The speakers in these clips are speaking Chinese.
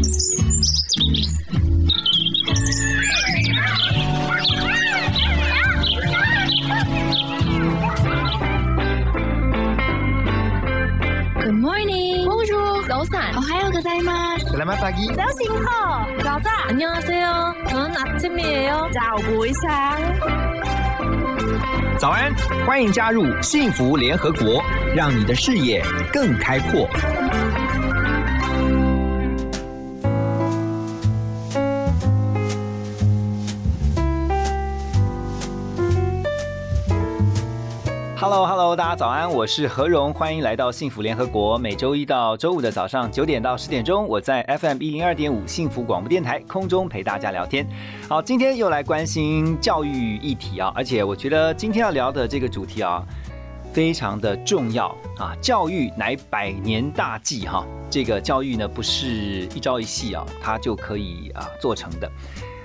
Good morning. Bonjour.早安. 오하요 고자이마스. Selamat pagi. 早醒好.早安. 안녕하세요. 저는 아침이에요. 早不一상早安，欢迎加入幸福联合国，让你的视野更开阔。 Hello Hello，大家早安，我是何荣，欢迎来到幸福联合国。每周一到周五的早上九点到十点钟，我在 FM 一零二点五幸福广播电台空中陪大家聊天。好，今天又来关心教育议题啊，而且我觉得今天要聊的这个主题啊，非常的重要啊。教育乃百年大计哈，这个教育呢不是一朝一夕啊，它就可以啊做成的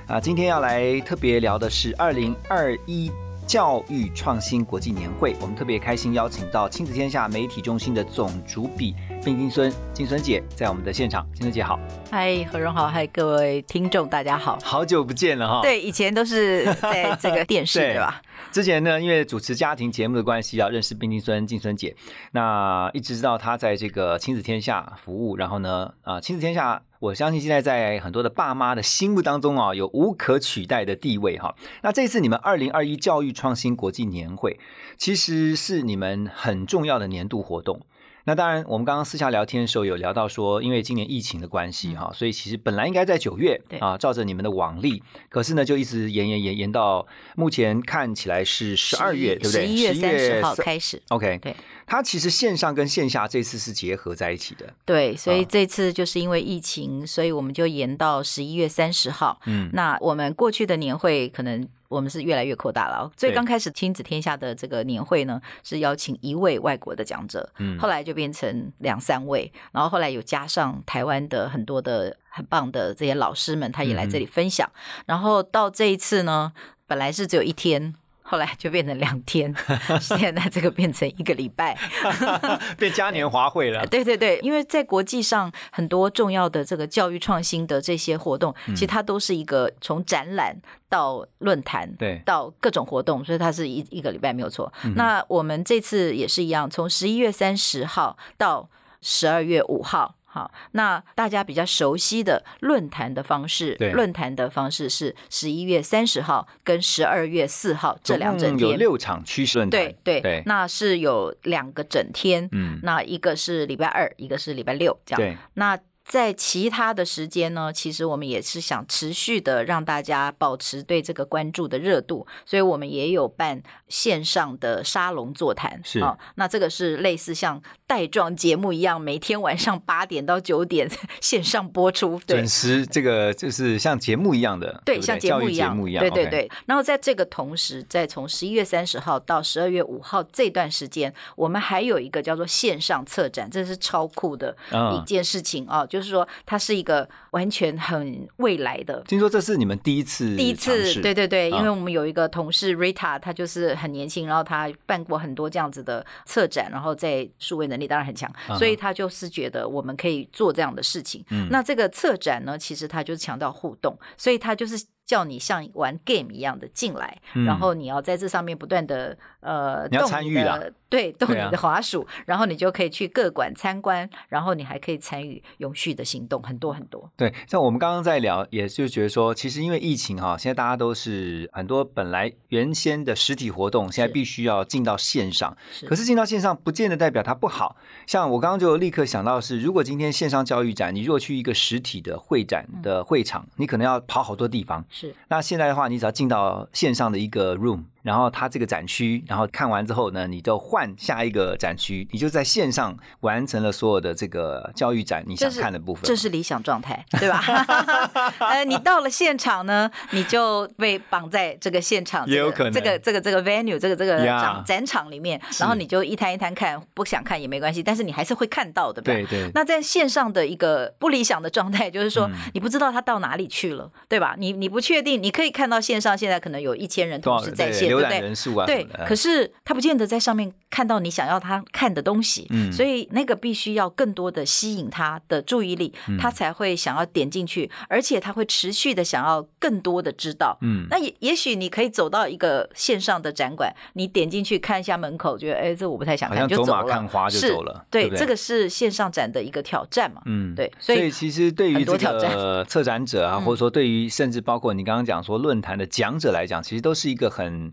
啊。今天要来特别聊的是二零二一。教育创新国际年会，我们特别开心邀请到亲子天下媒体中心的总主笔卞金孙金孙姐在我们的现场。金孙姐好，嗨，何荣好，嗨，各位听众大家好。好久不见了哈。对，以前都是在这个电视对 对吧？之前呢，因为主持家庭节目的关系啊，认识冰晶孙静孙姐，那一直知道她在这个亲子天下服务，然后呢，啊、亲子天下。我相信现在在很多的爸妈的心目当中啊，有无可取代的地位哈。那这次你们二零二一教育创新国际年会，其实是你们很重要的年度活动。那当然，我们刚刚私下聊天的时候有聊到说，因为今年疫情的关系哈，所以其实本来应该在九月啊，照着你们的往例，可是呢就一直延延延延到目前看起来是十二月，对不对？十一月三十号三开始。OK，对，它其实线上跟线下这次是结合在一起的。对，所以啊这次就是因为疫情，所以我们就延到十一月三十号。嗯，那我们过去的年会可能我们是越来越扩大了，最对。刚开始亲子天下的这个年会呢，是邀请一位外国的讲者，嗯。后来就变成两三位，然后后来有加上台湾的很多的很棒的这些老师们，他也来这里分享，然后到这一次呢，本来是只有一天。后来就变成两天，现在这个变成一个礼拜。变嘉年华会了。对对对，因为在国际上很多重要的这个教育创新的这些活动，嗯其实它都是一个从展览到论坛，对到各种活动，所以它是一一个礼拜没有错。嗯那我们这次也是一样，从十一月三十号到十二月五号。好，那大家比较熟悉的论坛的方式，论坛的方式是十一月三十号跟十二月四号这两整天。有六场趋势论坛。对对对，那是有两个整天，嗯，那一个是礼拜二，一个是礼拜六，这样。对，那在其他的时间呢，其实我们也是想持续的让大家保持对这个关注的热度，所以我们也有办线上的沙龙座谈。是哦，那这个是类似像带状节目一样，每天晚上八点到九点线上播出。对准，时这个就是像节目一样的，对，不像节目一样，节目一样。对对对。然后在这个同时，在从十一月三十号到十二月五号这段时间，我们还有一个叫做线上策展，这是超酷的嗯一件事情啊、就是说它是一个完全很未来的。听说这是你们第一次第一次，对对对，啊因为我们有一个同事 Rita，她就是很年轻，然后她办过很多这样子的策展，然后在数位能力当然很强，啊所以她就是觉得我们可以做这样的事情。嗯那这个策展呢，其实它就是强调互动，所以它就是叫你像玩 game 一样的进来，嗯然后你要在这上面不断的呃你要动参与啦的，对，动你的滑鼠，然后你就可以去各馆参观，然后你还可以参与永续的行动，很多很多。对，像我们刚刚在聊，也就觉得说，其实因为疫情哈，现在大家都是很多本来原先的实体活动，现在必须要进到线上。是可是进到线上，不见得代表它不好。像我刚刚就立刻想到是，如果今天线上教育展，你如果去一个实体的会展的会场，你可能要跑好多地方。是。那现在的话，你只要进到线上的一个 room，然后它这个展区，然后看完之后呢，你就换下一个展区，你就在线上完成了所有的这个教育展你想看的部分。这是理想状态，对吧？呃，你到了现场呢，你就被绑在这个现场，这个也有可能这个这个这个 venue 这个这个展展场里面，然后你就一摊一摊看，不想看也没关系，但是你还是会看到的，对吧？对对，那在线上的一个不理想的状态，就是说嗯你不知道他到哪里去了，对吧？你你不确定，你可以看到线上现在可能有一千人同时在线浏览？人数啊什对，，可是他不见得在上面看到你想要他看的东西，嗯所以那个必须要更多的吸引他的注意力，嗯他才会想要点进去，而且他会持续的想要更多的知道。嗯那也也许你可以走到一个线上的展馆，你点进去看一下门口，觉得哎，这我不太想看，就走了。马看花就走了对这个是线上展的一个挑战嘛。嗯，对所以其实对于很这多挑战个策展者啊，嗯或者说对于甚至包括你刚刚讲说论坛的讲者来讲，其实都是一个很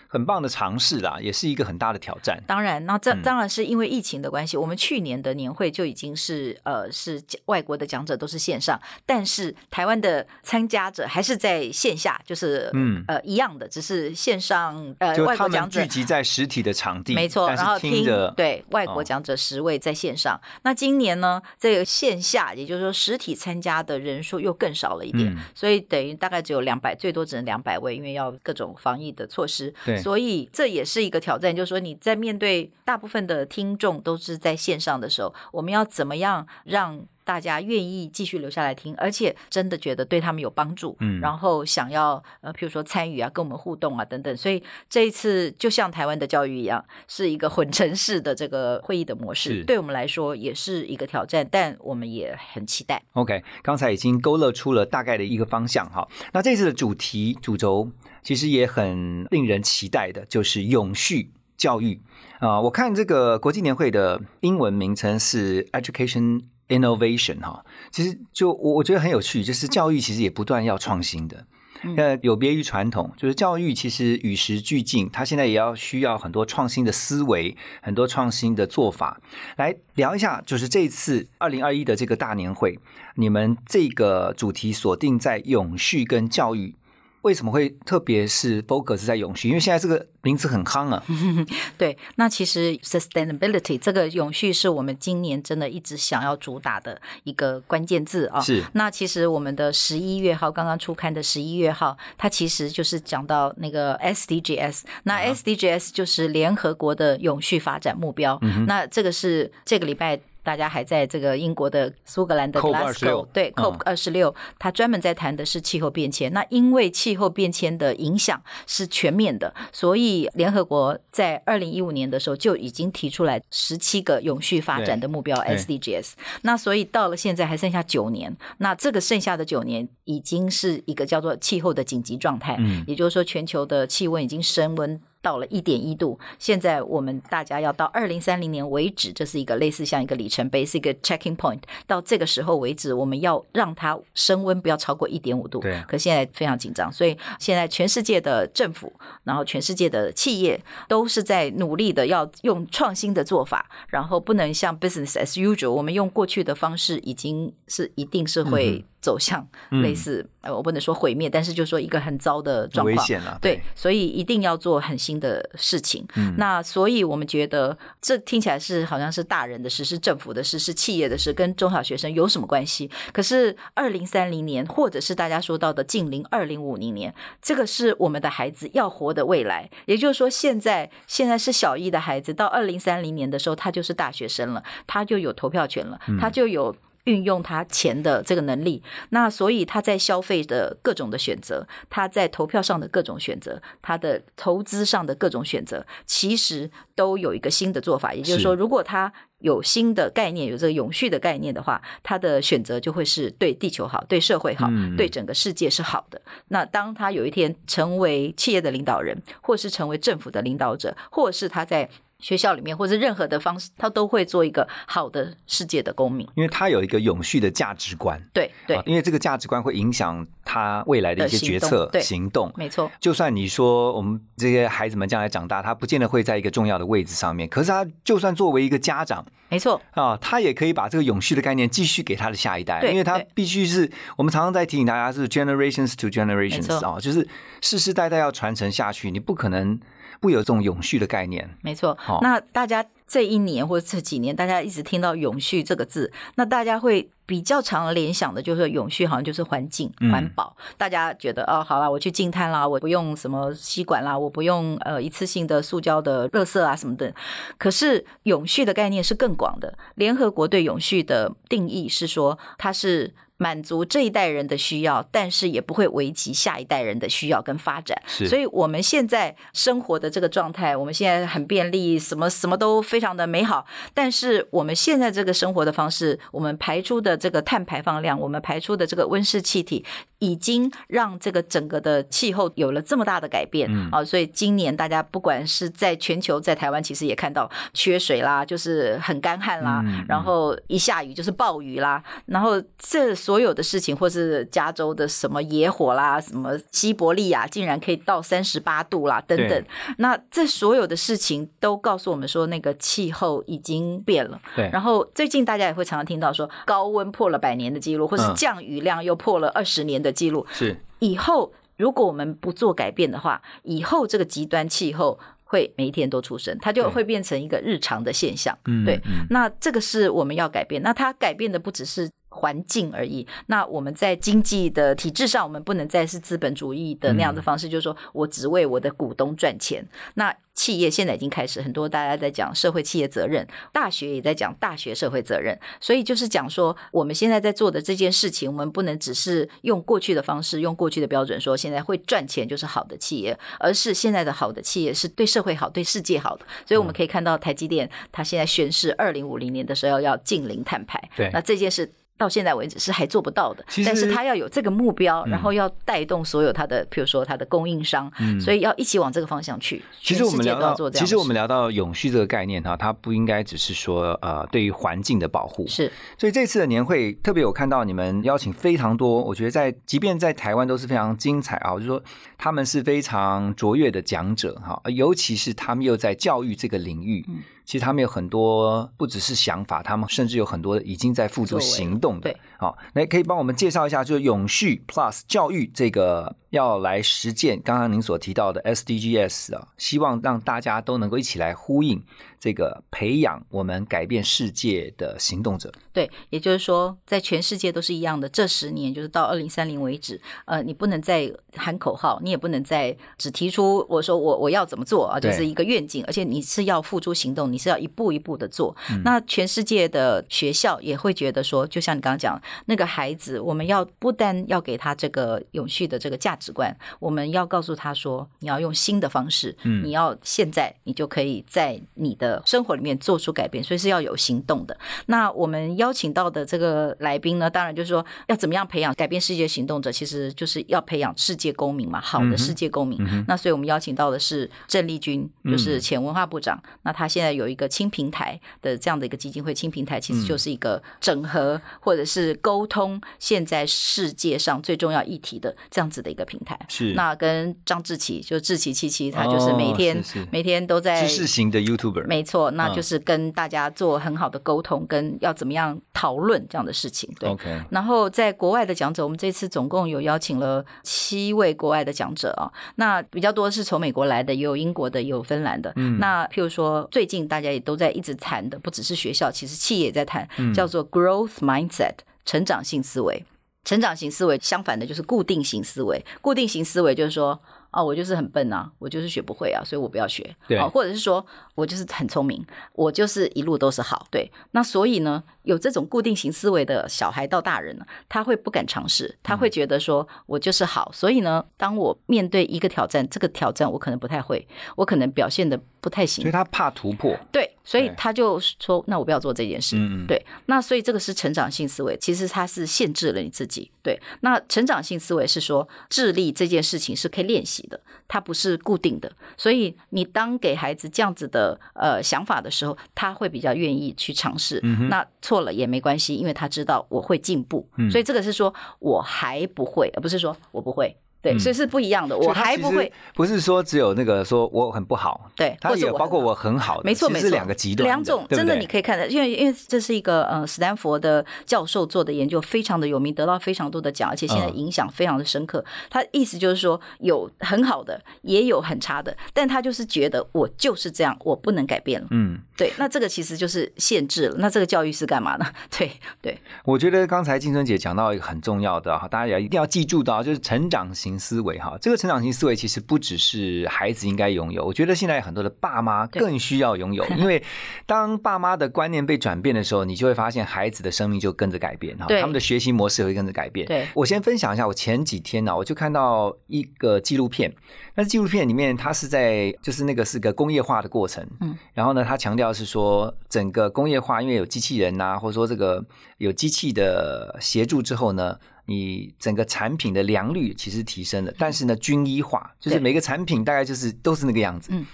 很棒的尝试啦，也是一个很大的挑战。当然，那这嗯当然是因为疫情的关系，我们去年的年会就已经是呃是外国的讲者都是线上，但是台湾的参加者还是在线下，就是嗯呃一样的，只是线上呃外国讲者聚集在实体的场地，没错，然后听着对外国哦讲者十位在线上。那今年呢，这个线下，也就是说实体参加的人数又更少了一点，嗯所以等于大概只有两百，最多只能两百位，因为要各种防疫的措施。对所以这也是一个挑战，就是说你在面对大部分的听众都是在线上的时候，我们要怎么样让？大家愿意继续留下来听，而且真的觉得对他们有帮助，嗯然后想要呃，譬如说参与啊，跟我们互动啊等等，所以这一次就像台湾的教育一样，是一个混成式的这个会议的模式是，对我们来说也是一个挑战，但我们也很期待。OK，刚才已经勾勒出了大概的一个方向哈。那这次的主题主轴其实也很令人期待的，就是永续教育啊、我看这个国际年会的英文名称是 Education Innovation 哈，其实就我我觉得很有趣，就是教育其实也不断要创新的。嗯呃，有别于传统，就是教育其实与时俱进，它现在也要需要很多创新的思维，很多创新的做法。来聊一下，就是这次二零二一的这个大年会，你们这个主题锁定在永续跟教育，为什么会特别是 focus 在永续？因为现在这个名字很夯啊。对，那其实 sustainability 这个永续是我们今年真的一直想要主打的一个关键字啊。是那其实我们的十一月号刚刚出刊的十一月号，它其实就是讲到那个 SDGs，那啊 SDGs 就是联合国的永续发展目标。嗯那这个是这个礼拜。大家还在这个英国的苏格兰的 Glasgow，对嗯 COP 二十六，他专门在谈的是气候变迁。那因为气候变迁的影响是全面的，所以联合国在二零一五年的时候就已经提出来十七个永续发展的目标 SDGs。那所以到了现在还剩下九年，那这个剩下的九年已经是一个叫做气候的紧急状态，嗯也就是说全球的气温已经升温。到了一点一度，现在我们大家要到二零三零年为止，这是一个类似像一个里程碑，是一个 checking point。到这个时候为止，我们要让它升温不要超过一点五度。对可现在非常紧张，所以现在全世界的政府，然后全世界的企业都是在努力的要用创新的做法，然后不能像 business as usual，我们用过去的方式已经是一定是会走向嗯类似、呃，我不能说毁灭，但是就说一个很糟的状况。危险啊！对，所以一定要做很新的事情。嗯那所以我们觉得这听起来是好像是大人的事，是政府的事，是企业的事，跟中小学生有什么关系？可是二零三零年，或者是大家说到的近邻二零五零年，这个是我们的孩子要活的未来。也就是说，现在现在是小一的孩子，到二零三零年的时候，他就是大学生了，他就有投票权了，他就有。运用他钱的这个能力，那所以他在消费的各种的选择，他在投票上的各种选择，他的投资上的各种选择，其实都有一个新的做法。也就是说，如果他有新的概念，有这个永续的概念的话，他的选择就会是对地球好、对社会好、嗯对整个世界是好的。那当他有一天成为企业的领导人，或是成为政府的领导者，或是他在学校里面，或者任何的方式，他都会做一个好的世界的公民。因为他有一个永续的价值观，对对啊，因为这个价值观会影响他未来的一些的行动决策行动。没错。就算你说我们这些孩子们将来长大，他不见得会在一个重要的位置上面，可是他就算作为一个家长没错，啊，他也可以把这个永续的概念继续给他的下一代，因为他必须是我们常常在提醒大家是 generations to generations 啊，就是世世代代要传承下去，你不可能不有这种永续的概念。没错好。那大家这一年或者这几年，大家一直听到“永续”这个字，那大家会比较常联想的就是永续，好像就是环境、嗯环保。大家觉得哦，好啦，我去净滩啦，我不用什么吸管啦，我不用呃一次性的塑胶的垃圾啊什么的。可是永续的概念是更广的，联合国对永续的定义是说，它是。满足这一代人的需要，但是也不会危及下一代人的需要跟发展。是所以我们现在生活的这个状态，我们现在很便利，什么什么都非常的美好。但是我们现在这个生活的方式，我们排出的这个碳排放量，我们排出的这个温室气体，已经让这个整个的气候有了这么大的改变、嗯。啊！所以今年大家不管是在全球，在台湾，其实也看到缺水啦，就是很干旱啦，然后一下雨就是暴雨啦，然后这所有的事情，或是加州的什么野火啦，什么西伯利亚竟然可以到三十八度啦，等等，那这所有的事情都告诉我们说，那个气候已经变了。对，然后最近大家也会常常听到说，高温破了百年的记录，或是嗯。降雨量又破了二十年的记录。是以后如果我们不做改变的话，以后这个极端气候会每一天都出生，它就会变成一个日常的现象。嗯对嗯那这个是我们要改变。那它改变的不只是环境而已。那我们在经济的体制上，我们不能再是资本主义的那样的方式，就是说我只为我的股东赚钱。那企业现在已经开始很多大家在讲社会企业责任，大学也在讲大学社会责任，所以就是讲说我们现在在做的这件事情，我们不能只是用过去的方式，用过去的标准说现在会赚钱就是好的企业，而是现在的好的企业是对社会好、对世界好的。所以我们可以看到台积电，它现在宣示二零五零年的时候要近零碳排，对那这件事。到现在为止是还做不到的。但是他要有这个目标，嗯。然后要带动所有他的，比如说他的供应商，嗯。所以要一起往这个方向去。其实我们聊到其实我们聊到永续这个概念哈，它不应该只是说呃对于环境的保护，是。所以这次的年会特别有看到你们邀请非常多，我觉得在即便在台湾都是非常精彩啊，我就说他们是非常卓越的讲者哈，尤其是他们又在教育这个领域，嗯其实他们有很多不只是想法，他们甚至有很多已经在付诸行动的对。好，那可以帮我们介绍一下，就是永续 Plus 教育这个要来实践刚刚您所提到的 SDGs 啊，希望让大家都能够一起来呼应这个培养我们改变世界的行动者。对，也就是说，在全世界都是一样的。这十年就是到二零三零为止，呃，你不能再喊口号，你也不能再只提出我说我我要怎么做啊，就是一个愿景，而且你是要付诸行动，你是要一步一步的做。那全世界的学校也会觉得说，就像你刚刚讲，那个孩子，我们要不单要给他这个永续的这个价值观，我们要告诉他说，你要用新的方式，嗯你要现在你就可以在你的生活里面做出改变，所以是要有行动的。那我们邀请到的这个来宾呢，当然就是说要怎么样培养改变世界行动者，其实就是要培养世界公民嘛，好的世界公民。那所以我们邀请到的是郑丽君，就是前文化部长。那他现在有一个轻平台的这样的一个基金会，轻平台其实就是一个整合或者是沟通现在世界上最重要议题的这样子的一个平台。是那跟张志奇，就志奇七七，他就是每天、每天都在知识型的 YouTuber，没错，那嗯就是跟大家做很好的沟通，跟要怎么样讨论这样的事情。对。OK，然后在国外的讲者，我们这次总共有邀请了七位国外的讲者啊，那比较多是从美国来的，也有英国的，也有芬兰的。嗯那譬如说，最近大家也都在一直谈的，不只是学校，其实企业也在谈，嗯叫做 growth mindset 成长性思维。成长型思维相反的就是固定型思维，固定型思维就是说，哦，我就是很笨啊，我就是学不会啊，所以我不要学。对哦，或者是说我就是很聪明，我就是一路都是好。对，那所以呢，有这种固定型思维的小孩到大人呢，他会不敢尝试，他会觉得说我就是好。所以呢，当我面对一个挑战，这个挑战我可能不太会，我可能表现的不太行所以。他怕突破，对，所以他就说：“那我不要做这件事。”嗯嗯对，那所以这个是成长性思维，其实它是限制了你自己。对，那成长性思维是说智力这件事情是可以练习的，它不是固定的。所以你当给孩子这样子的呃想法的时候，他会比较愿意去尝试。嗯那错了也没关系，因为他知道我会进步。嗯所以这个是说我还不会，而不是说我不会。对，嗯所以是不一样的。我还不会，，不是说只有那个说我很不好，对，它或者我很好也包括我很好，没错，没错是两个极端，两种真的你可以看的，因为因为这是一个呃斯坦福的教授做的研究，非常的有名，得到非常多的奖，而且现在嗯影响非常的深刻。他意思就是说，有很好的，也有很差的，但他就是觉得我就是这样，我不能改变了。嗯，对，那这个其实就是限制了。那这个教育是干嘛呢？对对，我觉得刚才静春姐讲到一个很重要的哈，大家也一定要记住的啊，就是成长型型思维哈。这个成长型思维其实不只是孩子应该拥有，我觉得现在很多的爸妈更需要拥有，因为当爸妈的观念被转变的时候，你就会发现孩子的生命就跟着改变哈，他们的学习模式也会跟着改变。对我先分享一下，我前几天呢、我就看到一个纪录片，那纪录片里面它是在就是那个是个工业化的过程，嗯，然后呢，它强调是说整个工业化，因为有机器人呐、或者说这个有机器的协助之后呢。你整个产品的良率其实提升了，但是呢，均一化就是每个产品大概就是都是那个样子。嗯，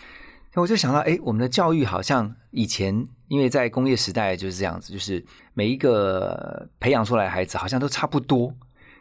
我就想到，哎，我们的教育好像以前因为在工业时代就是这样子，就是每一个培养出来的孩子好像都差不多。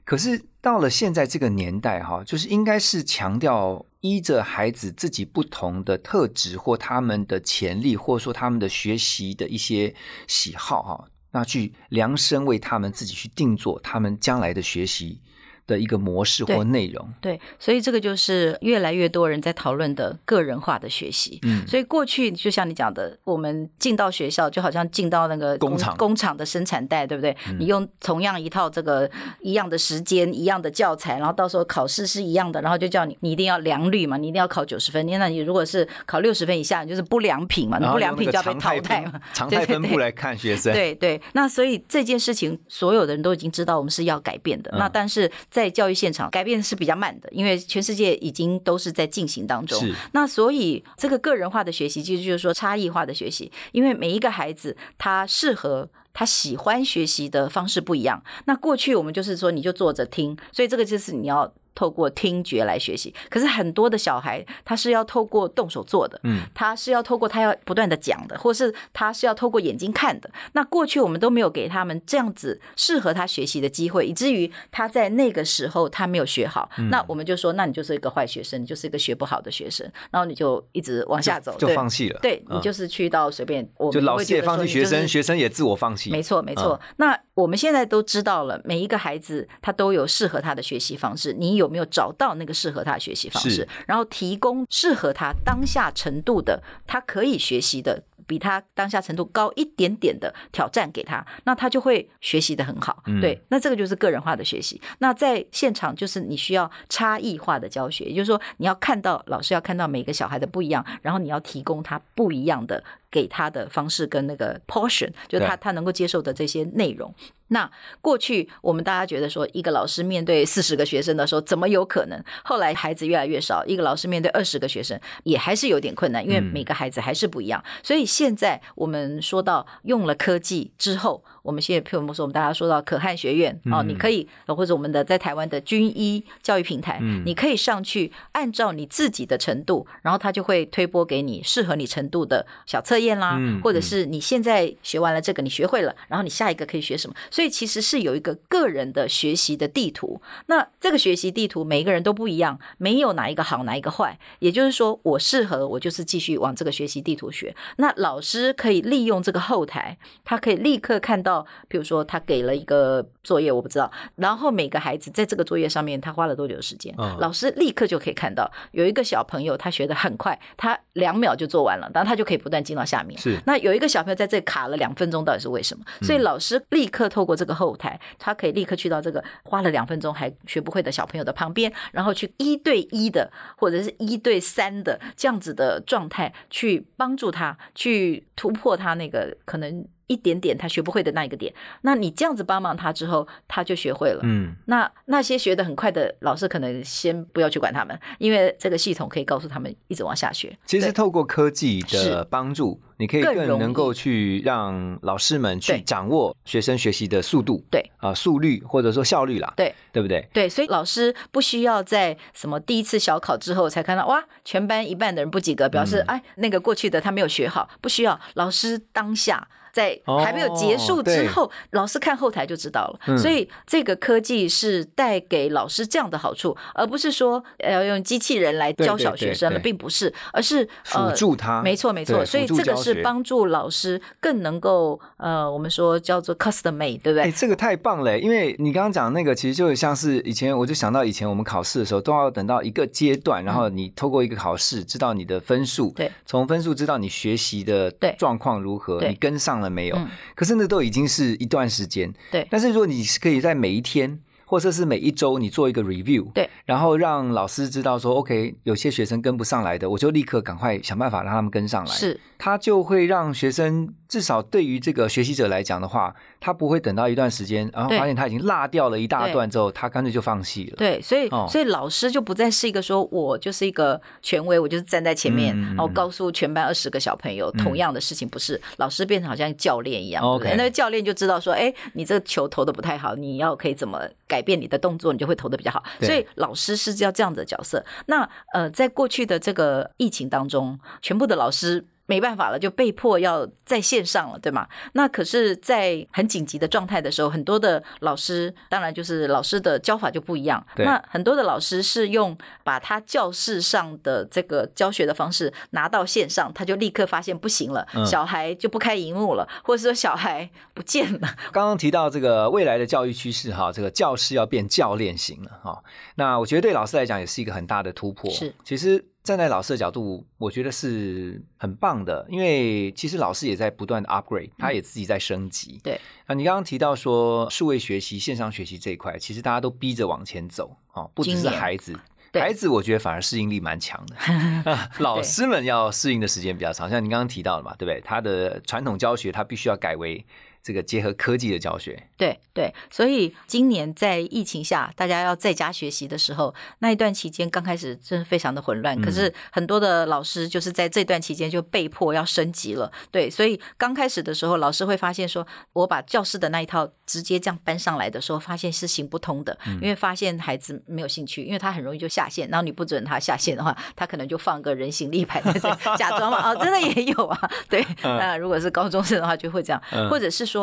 可是到了现在这个年代，哈，就是应该是强调依着孩子自己不同的特质或他们的潜力，或者说他们的学习的一些喜好，哈，那去量身为他们自己去定做他们将来的学习。的一个模式或内容。对，所以这个就是越来越多人在讨论的个人化的学习。嗯，所以过去就像你讲的，我们进到学校就好像进到那个工厂工厂的生产带，对不对？嗯你用同样一套这个一样的时间、一样的教材，然后到时候考试是一样的，然后就叫你你一定要良率嘛，你一定要考九十分。那你如果是考六十分以下，你就是不良品嘛，你不良品就要被淘汰嘛分。常态分布来看 学生。对对，那所以这件事情，所有的人都已经知道我们是要改变的。嗯那但是在教育现场，改变是比较慢的，因为全世界已经都是在进行当中。是那所以这个个人化的学习，其实就是说差异化的学习，因为每一个孩子他适合。他喜欢学习的方式不一样。那过去我们就是说，你就坐着听，所以这个就是你要透过听觉来学习。可是很多的小孩，他是要透过动手做的，嗯，他是要透过他要不断的讲的，或是他是要透过眼睛看的。那过去我们都没有给他们这样子适合他学习的机会，以至于他在那个时候他没有学好。嗯那我们就说，那你就是一个坏学生，你就是一个学不好的学生，然后你就一直往下走，就对放弃了。对嗯你就是去到随便，我们就老会师也放弃学生，学生也自我放弃。没错，没错。那我们现在都知道了，每一个孩子他都有适合他的学习方式。你有没有找到那个适合他的学习方是式？然后提供适合他当下程度的，他可以学习的，比他当下程度高一点点的挑战给他，那他就会学习的很好。嗯对，那这个就是个人化的学习。那在现场就是你需要差异化的教学，也就是说你要看到老师要看到每个小孩的不一样，然后你要提供他不一样的给他的方式跟那个 portion，就他他能够接受的这些内容。那过去我们大家觉得说，一个老师面对四十个学生的时候，怎么有可能？后来孩子越来越少，一个老师面对二十个学生，也还是有点困难，因为嗯每个孩子还是不一样。所以现在我们说到用了科技之后，我们现在譬如说，我们大家说到可汗学院哦，嗯你可以或者我们的在台湾的军医教育平台，嗯你可以上去按照你自己的程度，然后他就会推播给你适合你程度的小测验啦，嗯或者是你现在学完了这个，你学会了，然后你下一个可以学什么？所以其实是有一个个人的学习的地图。那这个学习地图每一个人都不一样，没有哪一个好，哪一个坏。也就是说，我适合我就是继续往这个学习地图学。那老师可以利用这个后台，他可以立刻看到，比如说他给了一个作业，我不知道，然后每个孩子在这个作业上面他花了多久时间，嗯老师立刻就可以看到，有一个小朋友他学得很快，他两秒就做完了，然后他就可以不断进到下面。是那有一个小朋友在这卡了两分钟，到底是为什么？所以老师立刻透过这个后台，他可以立刻去到这个花了两分钟还学不会的小朋友的旁边，然后去一对一的或者是一对三的这样子的状态，去帮助他去突破他那个可能一点点他学不会的那一个点。那你这样子帮忙他之后，他就学会了。嗯，那那些学得很快的老师，可能先不要去管他们，因为这个系统可以告诉他们一直往下学。其实透过科技的帮助，你可以更能够去让老师们去掌握学生学习的速度，对啊、速率或者说效率啦，对对不对？对，所以老师不需要在什么第一次小考之后才看到哇，全班一半的人不及格，表示、嗯哎那个过去的他没有学好，不需要，老师当下。在哦还没有结束之对。后，老师看后台就知道了。嗯。所以这个科技是带给老师这样的好处，而不是说呃要用机器人来教小学生了，对。并不是，而是辅呃助他，没错，没错，所以这个是帮助老师更能够呃，我们说叫做 custom made，对不哎、对？这个太棒了！因为你刚刚讲那个，其实就像是以前，我就想到以前我们考试的时候，都要等到一个阶段，然后你透过一个考试知道你的分数，嗯对，从分数知道你学习的对。状况如何，你跟上了没有？嗯可是那都已经是一段时间，对但是如果你是可以在每一天，或者是每一周你做一个 review，对，然后让老师知道说，OK，有些学生跟不上来的，我就立刻赶快想办法让他们跟上来。是，他就会让学生至少对于这个学习者来讲的话，他不会等到一段时间，然后对发现他已经落掉了一大段之后，他干脆就放弃了。对，所以、哦所以老师就不再是一个说我就是一个权威，我就是站在前面，然后告诉全班二十个小朋友、同样的事情，不是老师变成好像教练一样，OK 那个教练就知道说，哎，你这个球投的不太好，你要可以怎么改变你的动作，你就会投的比较好。所以老师是要这样的角色。那呃，在过去的这个疫情当中，全部的老师。没办法了，就被迫要在线上了，对吗？那可是，在很紧急的状态的时候，很多的老师，当然就是老师的教法就不一样。那很多的老师是用把他教室上的这个教学的方式拿到线上，他就立刻发现不行了，嗯小孩就不开荧幕了，或者说小孩不见了。刚刚提到这个未来的教育趋势哈，这个教师要变教练型了哈。那我觉得对老师来讲也是一个很大的突破。是，其实站在老师的角度，我觉得是很棒的，因为其实老师也在不断的 upgrade，他也自己在升级。对，啊，你刚刚提到说数位学习、线上学习这一块，其实大家都逼着往前走哦，不只是孩子。孩子，我觉得反而适应力蛮强的。啊老师们要适应的时间比较长，像您刚刚提到的嘛，对不对？他的传统教学，他必须要改为这个结合科技的教学。对对，所以今年在疫情下，大家要在家学习的时候，那一段期间刚开始真的非常的混乱。可是很多的老师就是在这段期间就被迫要升级了。对，所以刚开始的时候，老师会发现说，我把教室的那一套直接这样搬上来的时候，发现是行不通的，因为发现孩子没有兴趣，因为他很容易就下线。然后你不准他下线的话，他可能就放个人形立牌在这假装嘛，哦，真的也有啊。对，那如果是高中生的话，就会这样，嗯或者是说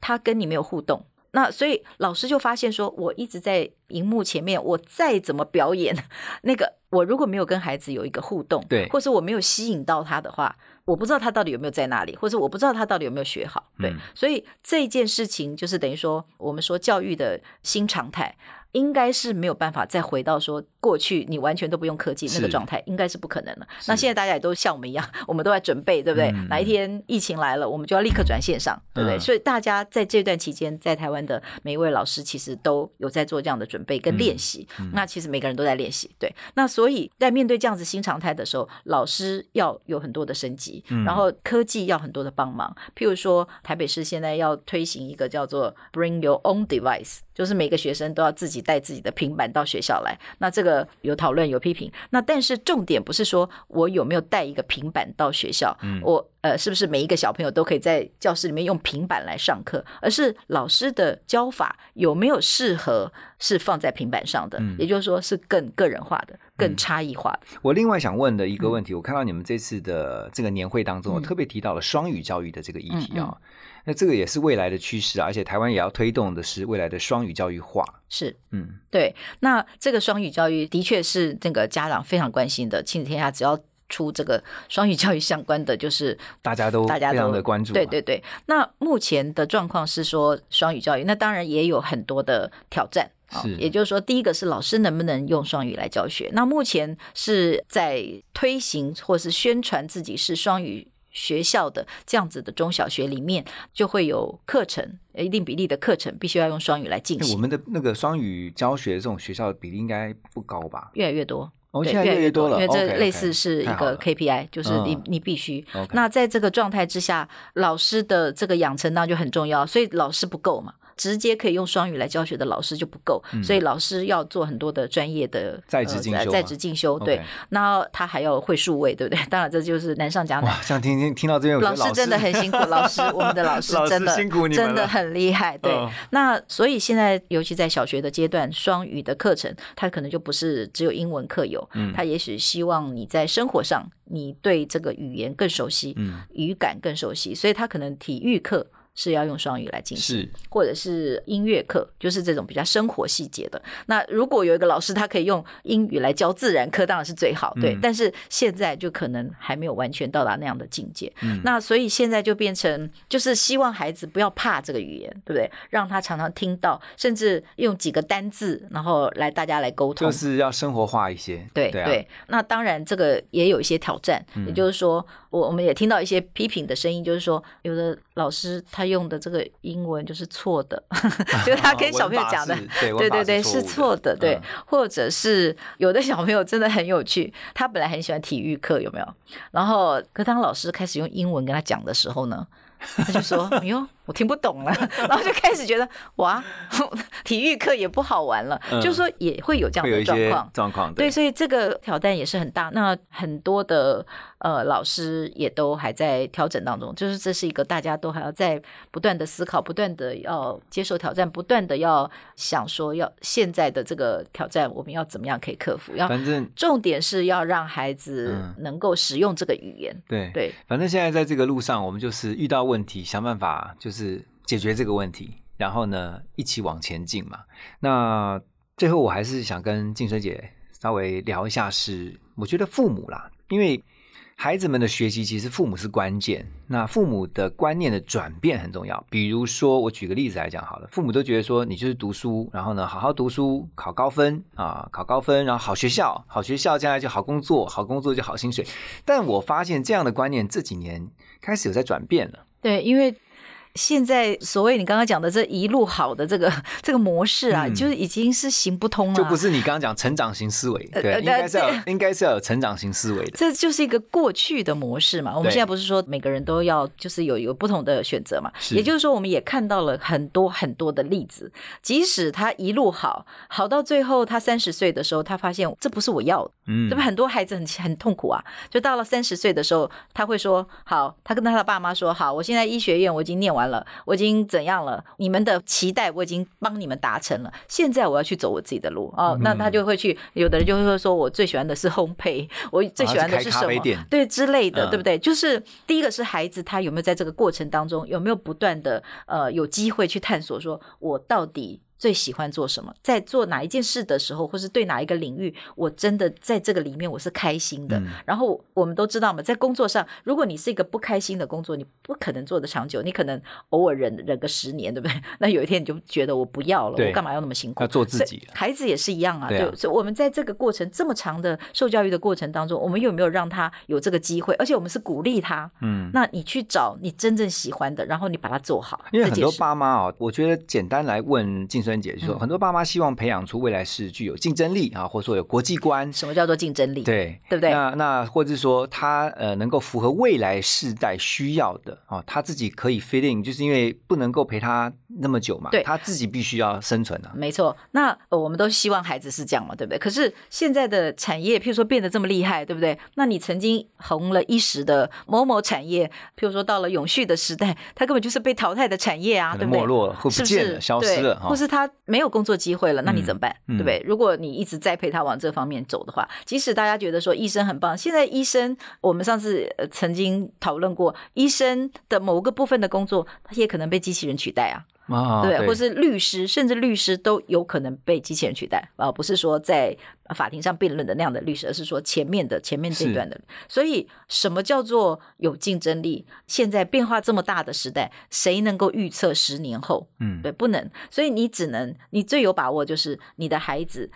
他跟你没有互动。那所以老师就发现说，我一直在荧幕前面，我再怎么表演，那个我如果没有跟孩子有一个互动，对或是我没有吸引到他的话，我不知道他到底有没有在那里，或者我不知道他到底有没有学好。对，嗯所以这件事情就是等于说，我们说教育的新常态。应该是没有办法再回到说过去你完全都不用科技那个状态，应该是不可能了。那现在大家也都像我们一样，我们都在准备，对不对？嗯哪一天疫情来了，我们就要立刻转线上，对不对？嗯所以大家在这段期间，在台湾的每一位老师其实都有在做这样的准备跟练习。嗯那其实每个人都在练习，对。那所以在面对这样子新常态的时候，老师要有很多的升级，嗯然后科技要很多的帮忙。譬如说，台北市现在要推行一个叫做 Bring Your Own Device，就是每个学生都要自己带自己的平板到学校来。那这个有讨论有批评，那但是重点不是说我有没有带一个平板到学校，嗯。我呃是不是每一个小朋友都可以在教室里面用平板来上课，而是老师的教法有没有适合是放在平板上的，嗯。也就是说是更个人化的、更差异化的。我另外想问的一个问题，我看到你们这次的这个年会当中，我嗯特别提到了双语教育的这个议题啊、嗯那这个也是未来的趋势啊，而且台湾也要推动的是未来的双语教育化。是嗯，对，那这个双语教育的确是那个家长非常关心的。亲子天下只要出这个双语教育相关的，就是大家都大家非常都的关注、啊。对对对。那目前的状况是说双语教育，那当然也有很多的挑战。好是也就是说，第一个是老师能不能用双语来教学？那目前是在推行或是宣传自己是双语学校的这样子的中小学里面，就会有课程，一定比例的课程必须要用双语来进行我，们的那个双语教学这种学校的比例应该不高吧？越来越多。哦，对现在越来越多了，因为这类似是一个 KPI，就是你嗯你必须。那在这个状态之下，老师的这个养成当然就很重要，所以老师不够嘛。直接可以用双语来教学的老师就不够，所以老师要做很多的专业的嗯在职在职进修。对那他还要会数位，对不对？当然这就是难上加难。哇，像听听听到这边，老师真的很辛苦，老师我们的 老师真的辛苦你们真的很厉害。对，嗯那所以现在尤其在小学的阶段，双语的课程，它可能就不是只有英文课有，嗯它也许希望你在生活上，你对这个语言更熟悉，嗯语感更熟悉，所以他可能体育课。是要用双语来进行，是或者是音乐课，就是这种比较生活细节的。那如果有一个老师，他可以用英语来教自然课，当然是最好，对。嗯但是现在就可能还没有完全到达那样的境界。嗯那所以现在就变成，就是希望孩子不要怕这个语言，对不对？让他常常听到，甚至用几个单字，然后来大家来沟通。就是要生活化一些。对对啊，那当然这个也有一些挑战，嗯也就是说，我我们也听到一些批评的声音，就是说，有的老师他他用的这个英文就是错的，就是他跟小朋友讲的对对对对，是错的，对嗯，或者是有的小朋友真的很有趣，他本来很喜欢体育课，有没有？然后可当老师开始用英文跟他讲的时候呢，他就说：“ 哎呦，我听不懂了。”然后就开始觉得哇，体育课也不好玩了，嗯就是说也会有这样的状况。状况，对，所以这个挑战也是很大。那很多的呃老师也都还在调整当中，就是这是一个大家都还要在不断的思考，不断的要接受挑战，不断的要想说要现在的这个挑战我们要怎么样可以克服？要反正重点是要让孩子嗯能够使用这个语言。对对，反正现在在这个路上，我们就是遇到问题，想办法就是是解决这个问题，然后呢一起往前进嘛。那最后我还是想跟静水姐稍微聊一下是，我觉得父母啦，因为孩子们的学习其实父母是关键，那父母的观念的转变很重要。比如说，我举个例子来讲好了，父母都觉得说你就是读书，然后呢好好读书，考高分啊，考高分，然后好学校，好学校将来就好工作，好工作就好薪水。但我发现这样的观念这几年开始有在转变了。对，因为现在所谓你刚刚讲的这一路好的这个 这个模式啊，嗯就是已经是行不通了啊，就不是你刚刚讲成长型思维，对，应该是要应该是要有成长型思维的。这就是一个过去的模式嘛。我们现在不是说每个人都要就是有有不同的选择嘛？是也就是说，我们也看到了很多很多的例子，即使他一路好，好到最后他三十岁的时候，他发现这不是我要的，嗯对吧？很多孩子很很痛苦啊，就到了三十岁的时候，他会说：“好，他跟他的爸妈说，好，我现在医学院我已经念完了，我已经怎样了？你们的期待我已经帮你们达成了，现在我要去走我自己的路哦。嗯那他就会去，有的人就会说，我最喜欢的是烘焙，我最喜欢的是什么？对之类的，嗯对不对？就是第一个是孩子他有没有在这个过程当中有没有不断的呃有机会去探索，说我到底。最喜欢做什么？在做哪一件事的时候，或是对哪一个领域，我真的在这个里面我是开心的。嗯然后我们都知道嘛，在工作上，如果你是一个不开心的工作，你不可能做得长久，你可能偶尔忍忍个十年，对不对？那有一天你就觉得我不要了，我干嘛要那么辛苦？要做自己孩子也是一样啊，对啊所以我们在这个过程这么长的受教育的过程当中，我们有没有让他有这个机会？而且我们是鼓励他，嗯，那你去找你真正喜欢的，然后你把它做好。因为很多爸妈哦，我觉得简单来问静孙姐，就说嗯。很多爸妈希望培养出未来是具有竞争力啊，或者说有国际观，什么叫做竞争力？对。对不对？那那或者是说他呃能够符合未来世代需要的啊，他自己可以 fit in，就是因为不能够陪他那么久嘛，对他自己必须要生存啊。没错，那、呃我们都希望孩子是这样嘛，对不对？可是现在的产业，譬如说变得这么厉害，对不对？那你曾经红了一时的某某产业，譬如说到了永续的时代，它根本就是被淘汰的产业啊，可对不对？能没落了，或是不是不见了，消失了或。是他没有工作机会了，那你怎么办？嗯对不对？如果你一直栽培他往这方面走的话，即使大家觉得说医生很棒，现在医生我们上次呃曾经讨论过，医生的某个部分的工作，他也可能被机器人取代啊。啊对？或是律师，甚至律师都有可能被机器人取代啊，不是说在法庭上辩论的那样的律师，而是说前面的前面这一段的。所以，什么叫做有竞争力？现在变化这么大的时代，谁能够预测十年后？嗯，对，不能。所以你只能，你最有把握就是你的孩子。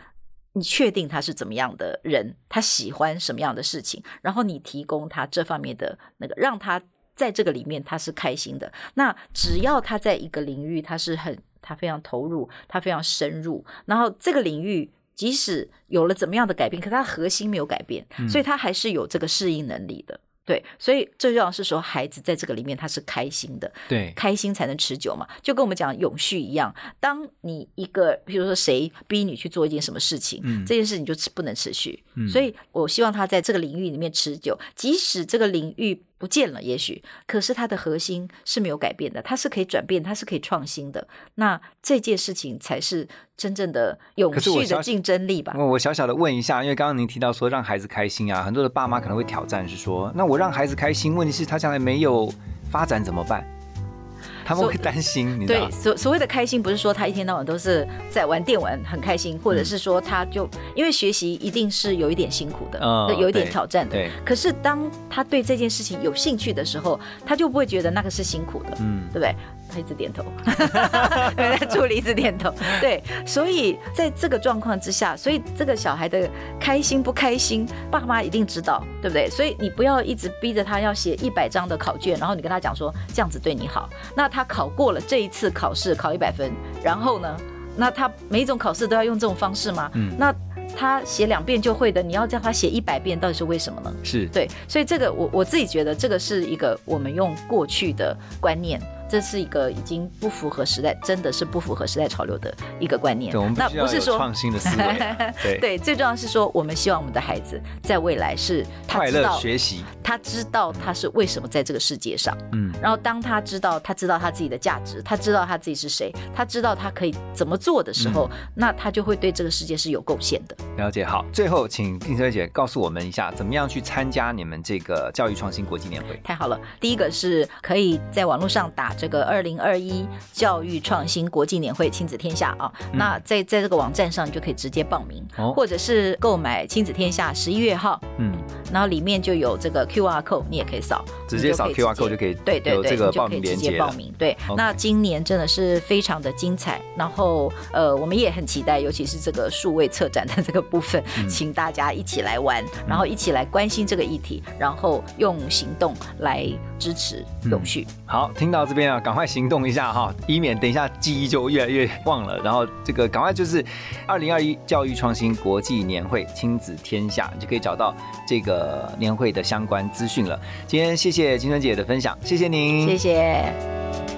你确定他是怎么样的人，他喜欢什么样的事情，然后你提供他这方面的那个，让他在这个里面他是开心的。那只要他在一个领域，他是很他非常投入，他非常深入，然后这个领域即使有了怎么样的改变，可他核心没有改变，所以他还是有这个适应能力的。对，所以最重要是说，孩子在这个里面他是开心的，对，开心才能持久嘛，就跟我们讲永续一样。当你一个，比如说谁逼你去做一件什么事情，嗯这件事情就持不能持续。嗯所以我希望他在这个领域里面持久，即使这个领域不见了，也许，可是它的核心是没有改变的，它是可以转变，它是可以创新的。那这件事情才是真正的永续的竞争力吧？我我小小的问一下，因为刚刚您提到说让孩子开心啊，很多的爸妈可能会挑战是说，那我让孩子开心，问题是他将来没有发展怎么办？他们会担心，你知道对，所所谓的开心，不是说他一天到晚都是在玩电玩很开心，或者是说他就因为学习一定是有一点辛苦的，嗯有一点挑战的。对，可是当他对这件事情有兴趣的时候，他就不会觉得那个是辛苦的，嗯对不对？他一直点头，对，助理一直点头，对，所以在这个状况之下，所以这个小孩的开心不开心，爸妈一定知道，对不对？所以你不要一直逼着他要写一百张的考卷，然后你跟他讲说这样子对你好，那他考过了这一次考试考一百分，然后呢，那他每一种考试都要用这种方式吗？嗯那他写两遍就会的，你要叫他写一百遍，到底是为什么呢？是对，所以这个我我自己觉得这个是一个我们用过去的观念，这是一个已经不符合时代，真的是不符合时代潮流的一个观念那不是说创新的思维啊，对，对，最重要是说，我们希望我们的孩子在未来是他快乐知道，学习，他知道他是为什么在这个世界上。嗯，然后当他知道他知道他自己的价值，他知道他自己是谁，他知道他可以怎么做的时候，那他就会对这个世界是有贡献的。了解。好，最后请定车姐告诉我们一下，怎么样去参加你们这个教育创新国际年会？太好了，第一个是可以在网络上打这个二零二一教育创新国际年会亲子天下啊，那在在这个网站上你就可以直接报名，哦。或者是购买亲子天下十一月号，嗯，然后里面就有这个 QR code，你也可以扫，直接扫 QR code 就可以对对对，有这个报名可以直接。报名。对那今年真的是非常的精彩，然后呃，我们也很期待，尤其是这个数位策展的这个部分，嗯请大家一起来玩，然后一起来关心这个议题，然后用行动来支持永续。好，听到这边啊，赶快行动一下哈，以免等一下记忆就越来越忘了。然后这个赶快就是二零二一教育创新国际年会亲子天下，你就可以找到这呃年会的相关资讯了。今天谢谢金春姐的分享，谢谢您，谢谢。